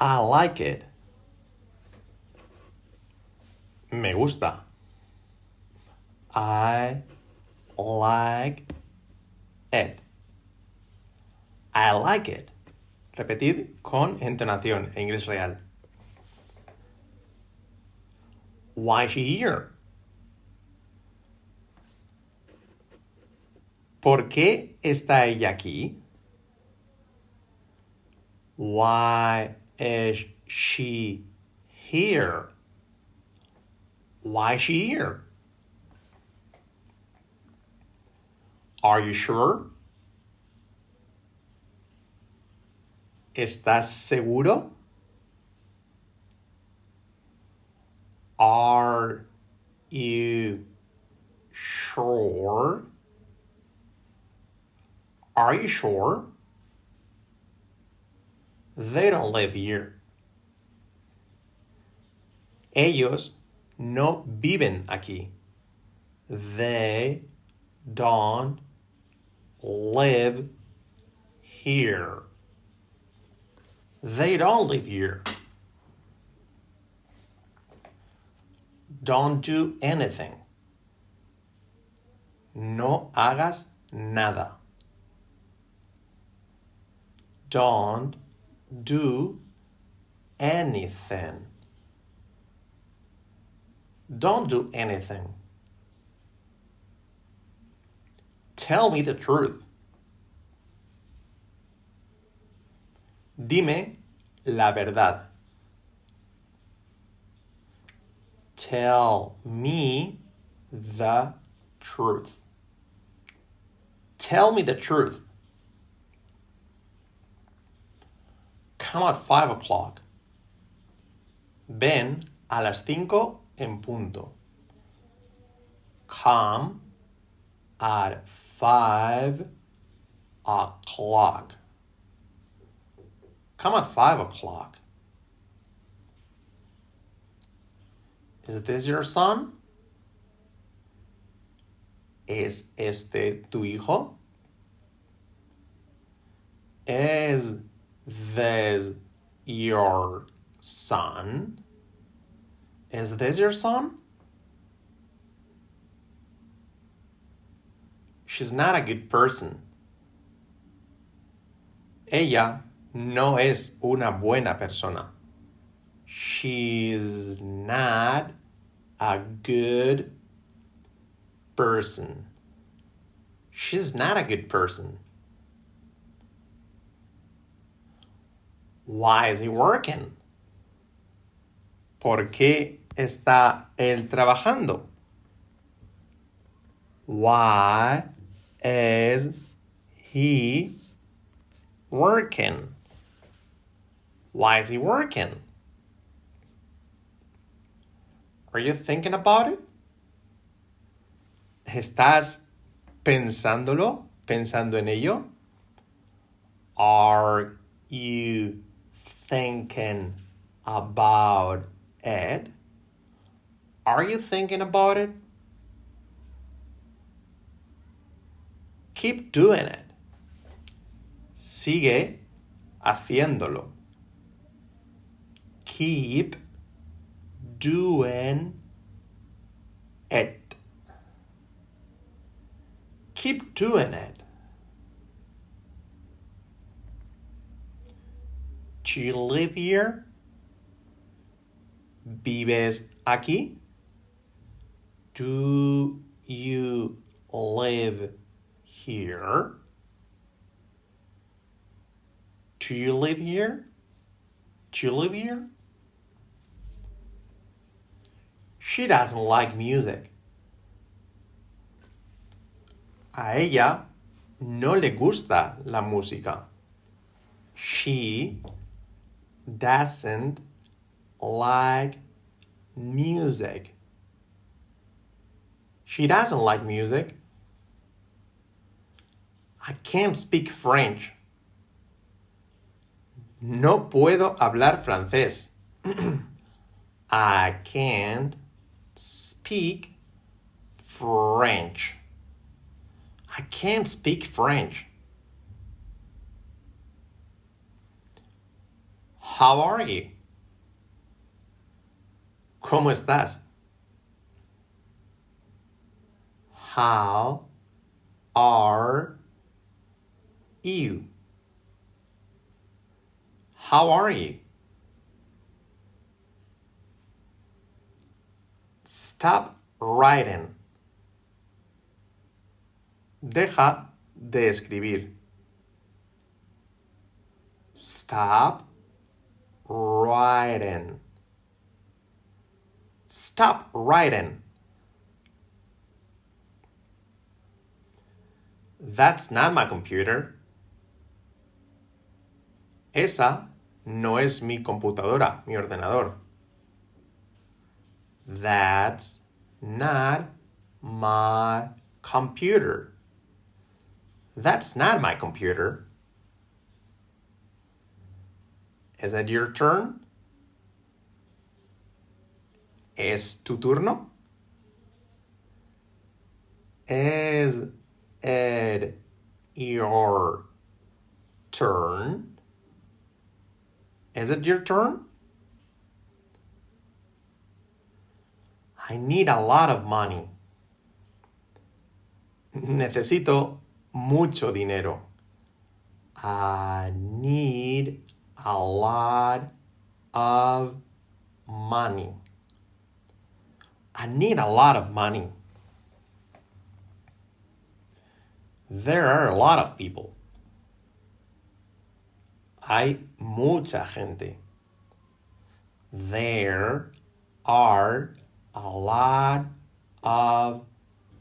I like it. Me gusta. I like it. I like it. Repetid con entonación en inglés real. Why is she here? ¿Por qué está ella aquí? Why is she here? Why is she here? Are you sure? ¿Estás seguro? Are you sure? Are you sure? They don't live here. Ellos no viven aquí. They don't live here. They don't live here. Don't do anything. No hagas nada. Don't do anything. Don't do anything. Tell me the truth. Dime la verdad. Tell me the truth. Tell me the truth. Come at five o'clock. Ven a las cinco en punto. Come at five o'clock. Come at five o'clock. Is this your son? ¿Es este tu hijo? Is this your son? Is this your son? She's not a good person. Ella no es una buena persona. She's not a good person. She's not a good person. Why is he working? ¿Por qué está él trabajando? Why is he working? Why is he working? Are you thinking about it? ¿Estás pensándolo? ¿Pensando en ello? Are you thinking about it? Are you thinking about it? Keep doing it. Sigue haciéndolo. Keep doing it. Keep doing it. You live here? ¿Vives aquí? Do you live here? Do you live here? Do you live here? She doesn't like music. A ella no le gusta la música. She doesn't like music. She doesn't like music. I can't speak French. No puedo hablar francés. I can't speak French. I can't speak French. How are you? ¿Cómo estás? How are you? How are you? Stop writing. Deja de escribir. Stop writing. Stop writing. That's not my computer. Esa no es mi computadora, mi ordenador. That's not my computer. That's not my computer. Is it your turn? ¿Es tu turno? Is it your turn? Is it your turn? I need a lot of money. Necesito mucho dinero. I need a lot of money. I need a lot of money. There are a lot of people. Hay mucha gente. There are a lot of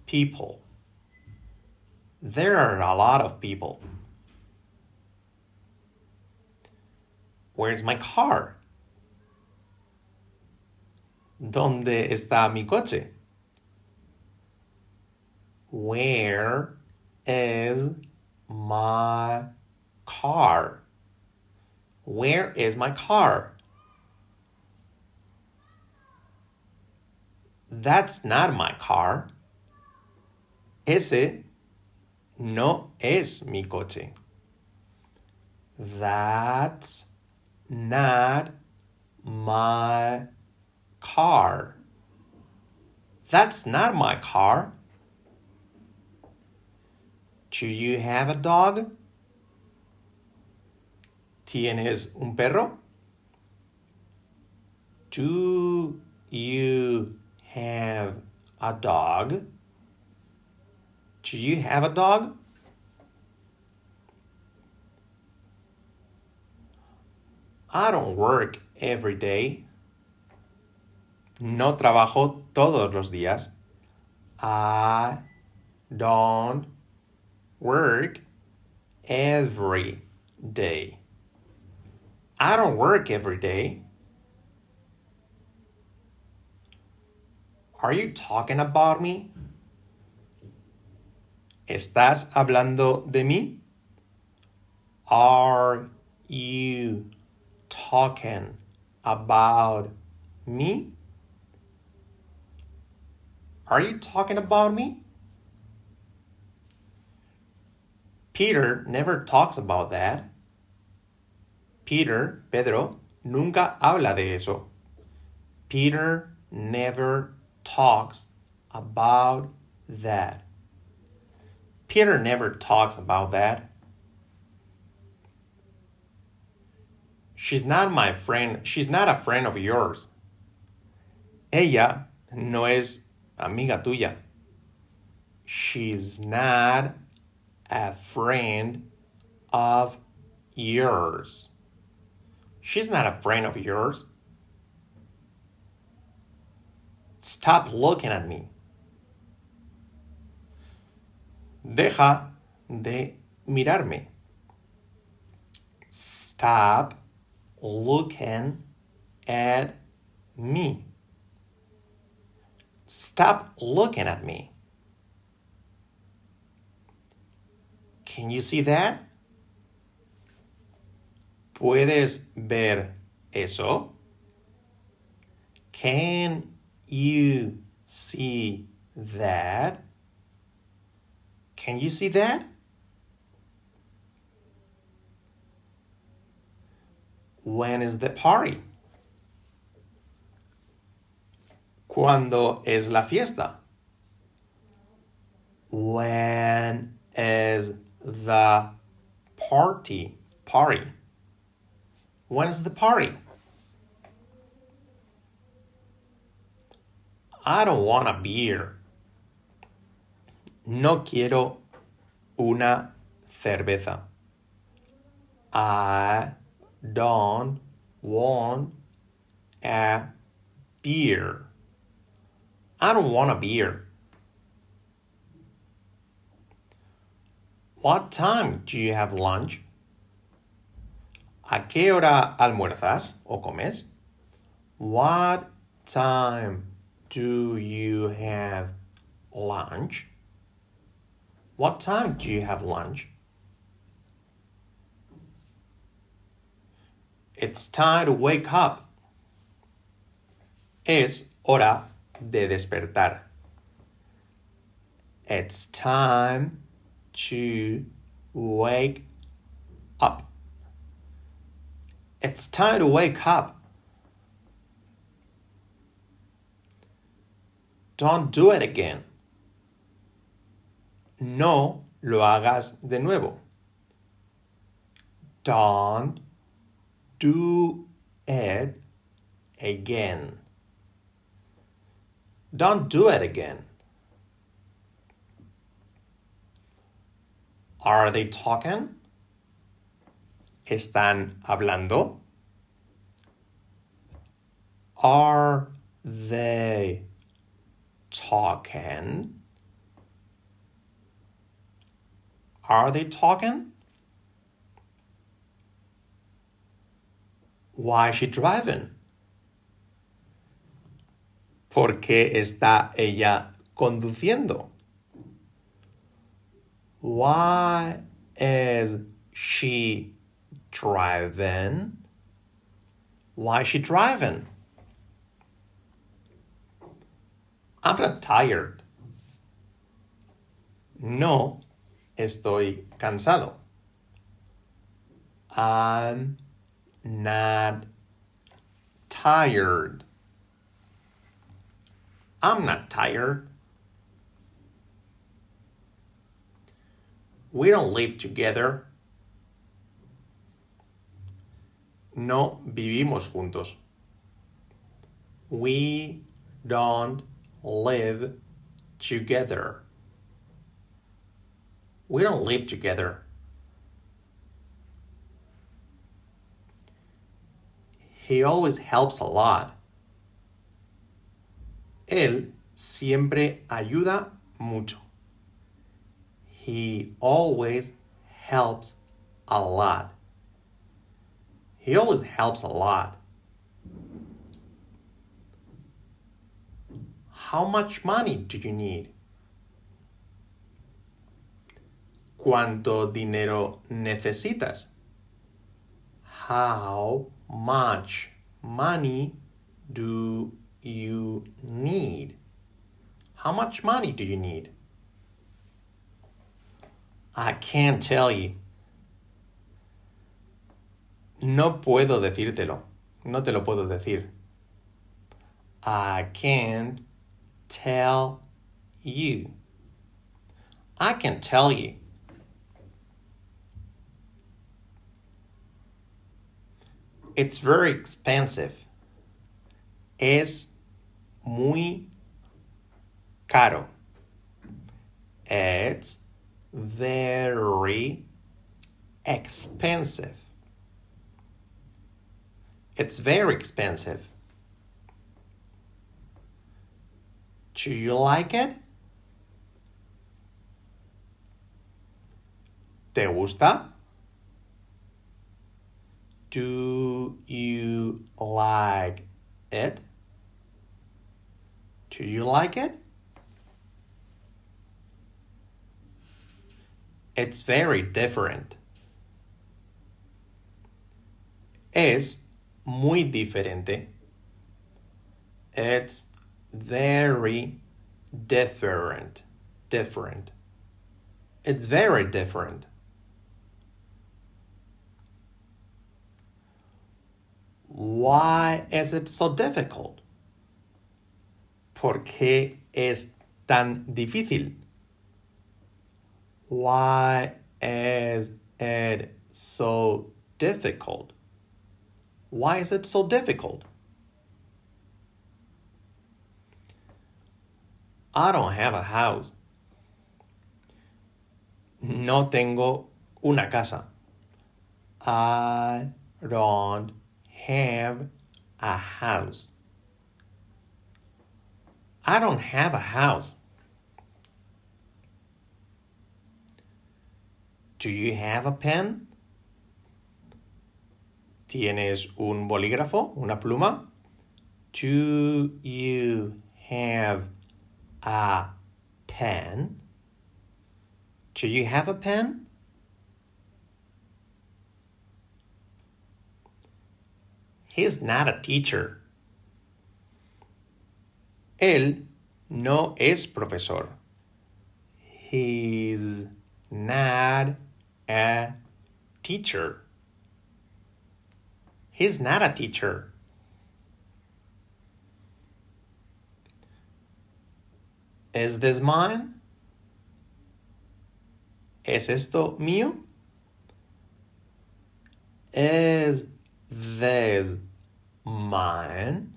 people. There are a lot of people. Where's my car? ¿Dónde está mi coche? Where is my car? Where is my car? That's not my car. Ese no es mi coche. That's not my car. That's not my car. Do you have a dog? ¿Tienes un perro? Do you have a dog? Do you have a dog? I don't work every day. No trabajo todos los días. I don't work every day. I don't work every day. Are you talking about me? ¿Estás hablando de mí? Are you talking about me? Are you talking about me? Peter never talks about that. Peter, Pedro, nunca habla de eso. Peter never talks about that. Peter never talks about that. She's not my friend. She's not a friend of yours. Ella no es amiga tuya. She's not a friend of yours. She's not a friend of yours. Stop looking at me. Deja de mirarme. Stop looking at me. Stop looking at me. Can you see that? ¿Puedes ver eso? Can you see that? Can you see that? When is the party? ¿Cuándo es la fiesta? When is the party? Party. When's the party? I don't want a beer. No quiero una cerveza. I don't want a beer. I don't want a beer. What time do you have lunch? ¿A qué hora almuerzas o comes? What time do you have lunch? What time do you have lunch? It's time to wake up. Es hora de despertar. It's time to wake up. It's time to wake up. Don't do it again. No lo hagas de nuevo. Don't do it again. Don't do it again. Are they talking? ¿Están hablando? Are they talking? Are they talking? Why is she driving? ¿Por qué está ella conduciendo? Why is she driving? Why is she driving? I'm not tired. No estoy cansado. I'm not tired. I'm not tired. We don't live together. No vivimos juntos. We don't live together. We don't live together. He always helps a lot. Él siempre ayuda mucho. He always helps a lot. He always helps a lot. How much money do you need? ¿Cuánto dinero necesitas? How much money do you need? How much money do you need? I can't tell you. No puedo decírtelo. No te lo puedo decir. I can't tell you. I can't tell you. It's very expensive. Es muy caro. It's very expensive. It's very expensive. Do you like it? ¿Te gusta? Do you like it? Do you like it? It's very different. Es muy diferente. It's very different. Different. It's very different. Why is it so difficult? ¿Por qué es tan difícil? Why is it so difficult? Why is it so difficult? I don't have a house. No tengo una casa. I don't have a house. I don't have a house. Do you have a pen? ¿Tienes un bolígrafo, una pluma? Do you have a pen? Do you have a pen? He's not a teacher. Él no es profesor. He's not a teacher. He's not a teacher. Is this mine? ¿Es esto mío? Is this mine?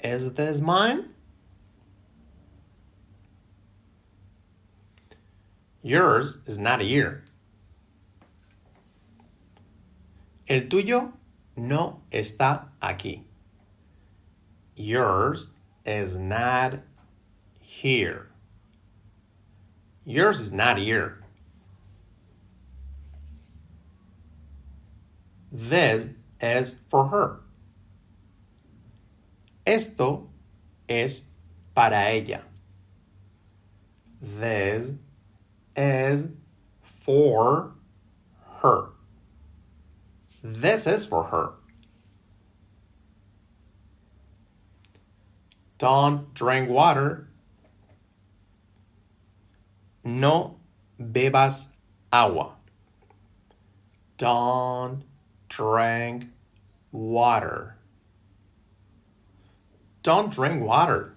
Is this mine? Yours is not here. El tuyo no está aquí. Yours is not here. Yours is not here. This is for her. Esto es para ella. This is for her. This is for her. Don't drink water. No bebas agua. Don't drink water. Don't drink water.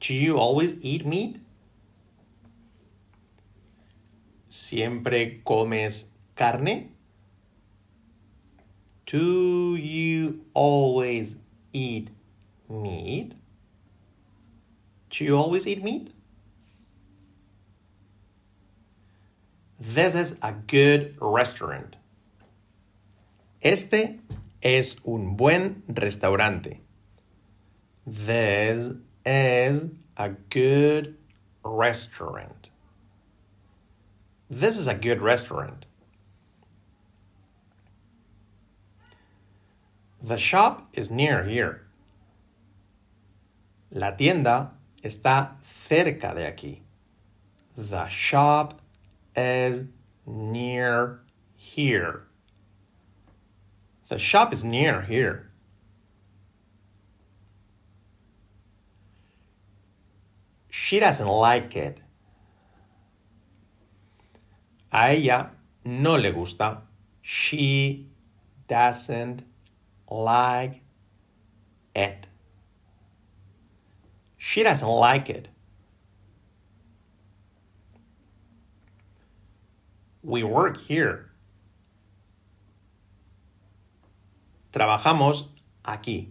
Do you always eat meat? ¿Siempre comes carne? Do you always eat meat? Do you always eat meat? This is a good restaurant. Este es un buen restaurante. This is a good restaurant. This is a good restaurant. The shop is near here. La tienda está cerca de aquí. The shop is near here. The shop is near here. She doesn't like it. A ella no le gusta. She doesn't like it. She doesn't like it. We work here. Trabajamos aquí.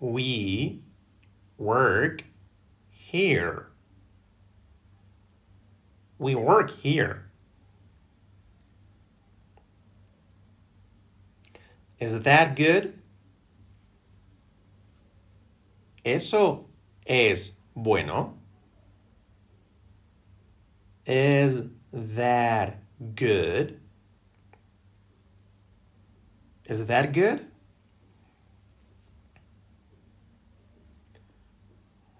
We work here. We work here. Is that good? ¿Eso es bueno? Is that good? Is that good?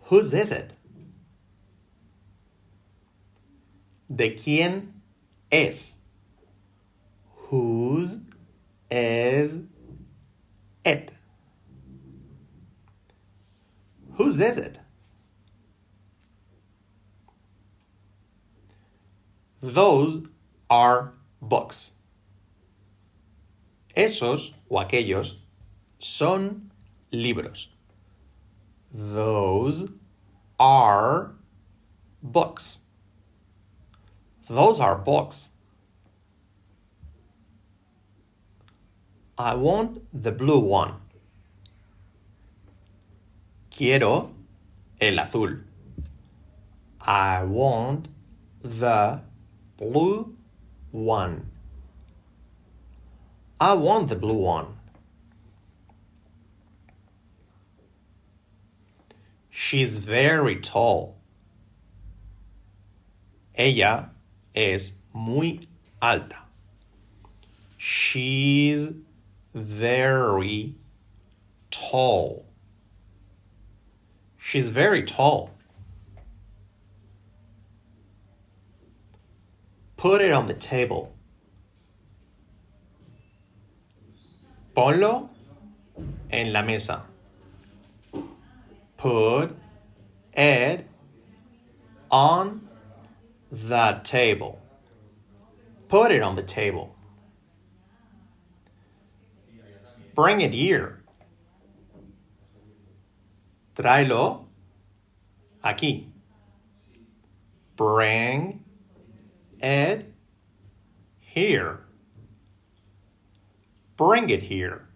Whose is it? ¿De quién es? Whose is it? Whose is it? Those are books. Esos o aquellos son libros. Those are books. Those are books. I want the blue one. Quiero el azul. I want the blue one. I want the blue one. She's very tall. Ella es muy alta. She's very tall. She's very tall. Put it on the table. Ponlo en la mesa. Put it on the table. Put it on the table. Bring it here. Tráelo aquí. Bring it here. Bring it here.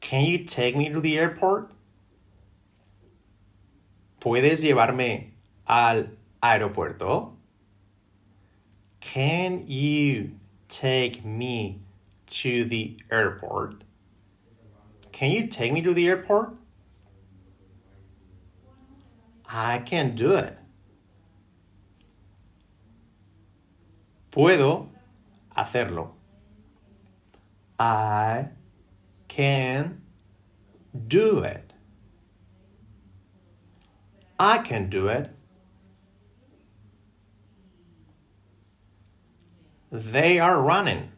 Can you take me to the airport? ¿Puedes llevarme al aeropuerto? Can you take me to the airport? Can you take me to the airport? I can do it. Puedo hacerlo. I can do it. I can do it. They are running.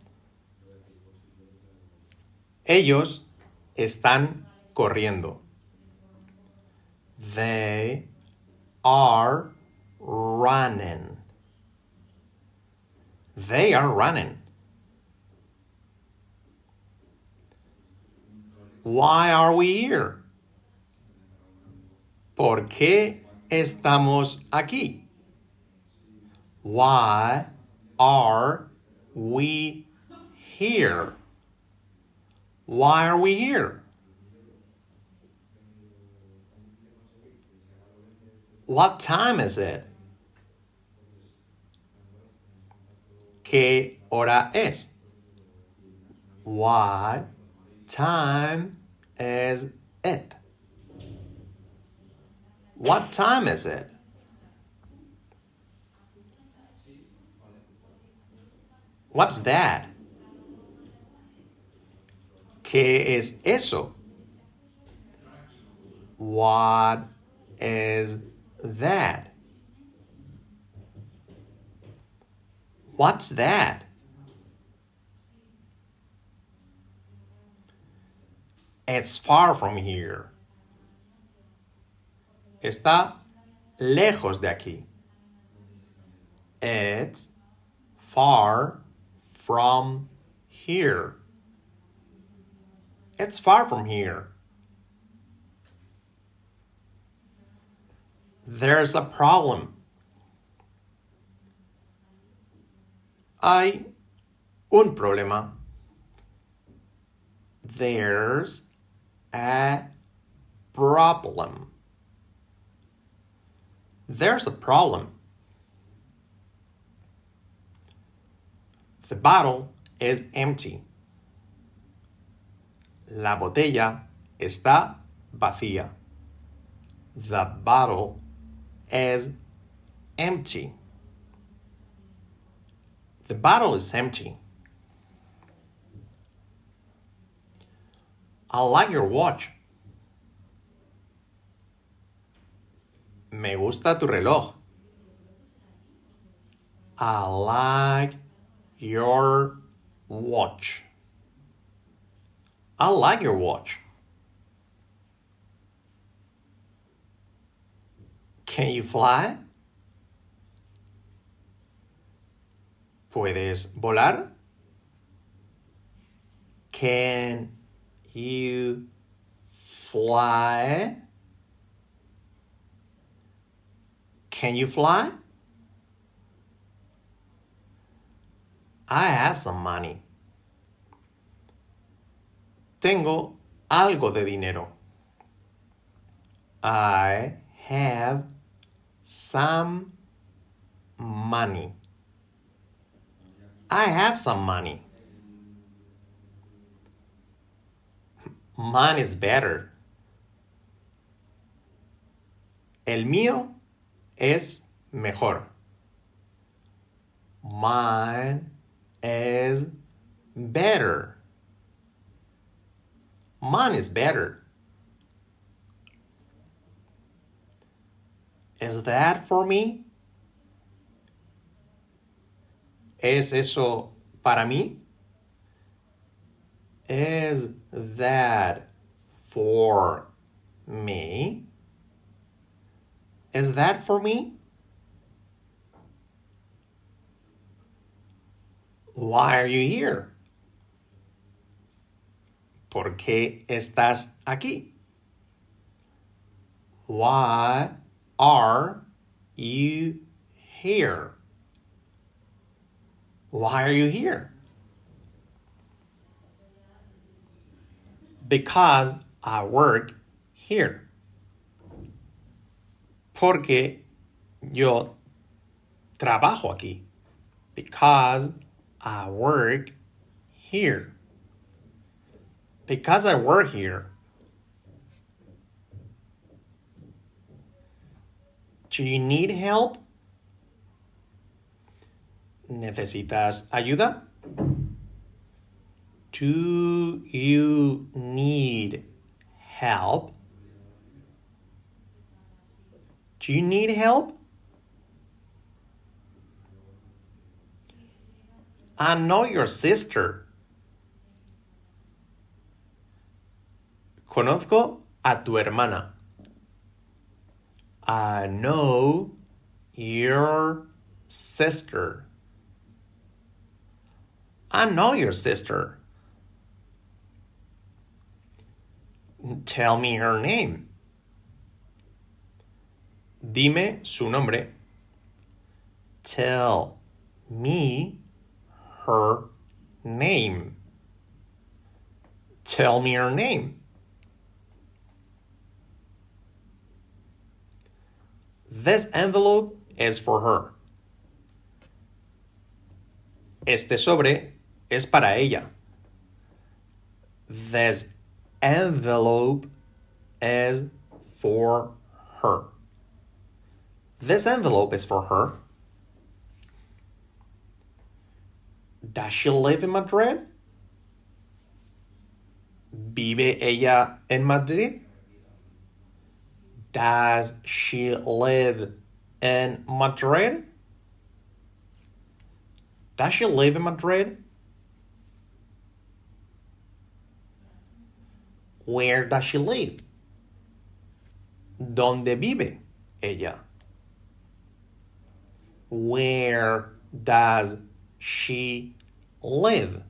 Ellos están corriendo. They are running. They are running. Why are we here? ¿Por qué estamos aquí? Why are we here? Why are we here? What time is it? ¿Qué hora es? What time is it? What time is it? What's that? ¿Qué es eso? What is that? What's that? It's far from here. Está lejos de aquí. It's far from here. It's far from here. There's a problem. Hay un problema. There's a problem. There's a problem. The bottle is empty. La botella está vacía. The bottle is empty. The bottle is empty. I like your watch. Me gusta tu reloj. I like your watch. I like your watch. Can you fly? ¿Puedes volar? Can you fly? Can you fly? I have some money. Tengo algo de dinero. I have some money. I have some money. Mine is better. El mío es mejor. Mine is better. Mine is better. Is that for me? ¿Es eso para mí? Is that for me? Is that for me? Why are you here? ¿Por qué estás aquí? Why are you here? Why are you here? Because I work here. Porque yo trabajo aquí. Because I work here. Because I work here. Do you need help? ¿Necesitas ayuda? Do you need help? Do you need help? I know your sister. Conozco a tu hermana. I know your sister. I know your sister. Tell me her name. Dime su nombre. Tell me her name. Tell me her name. This envelope is for her. Este sobre es para ella. This envelope is for her. This envelope is for her. Does she live in Madrid? ¿Vive ella en Madrid? Does she live in Madrid? Does she live in Madrid? Where does she live? ¿Dónde vive ella? Where does she live?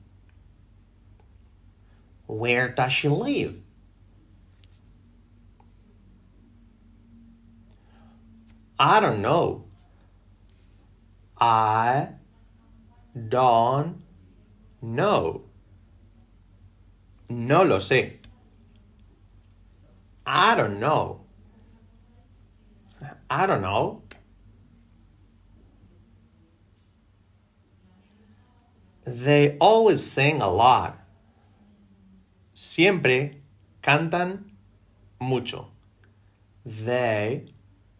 Where does she live? I don't know. I don't know. No lo sé. I don't know. I don't know. They always sing a lot. Siempre cantan mucho. They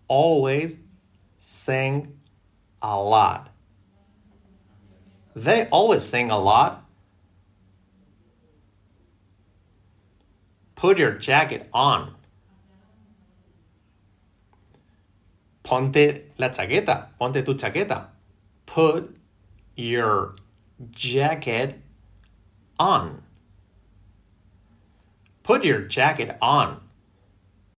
always sing a lot. They always sing a lot. Put your jacket on. Ponte la chaqueta. Ponte tu chaqueta. Put your jacket on. Put your jacket on.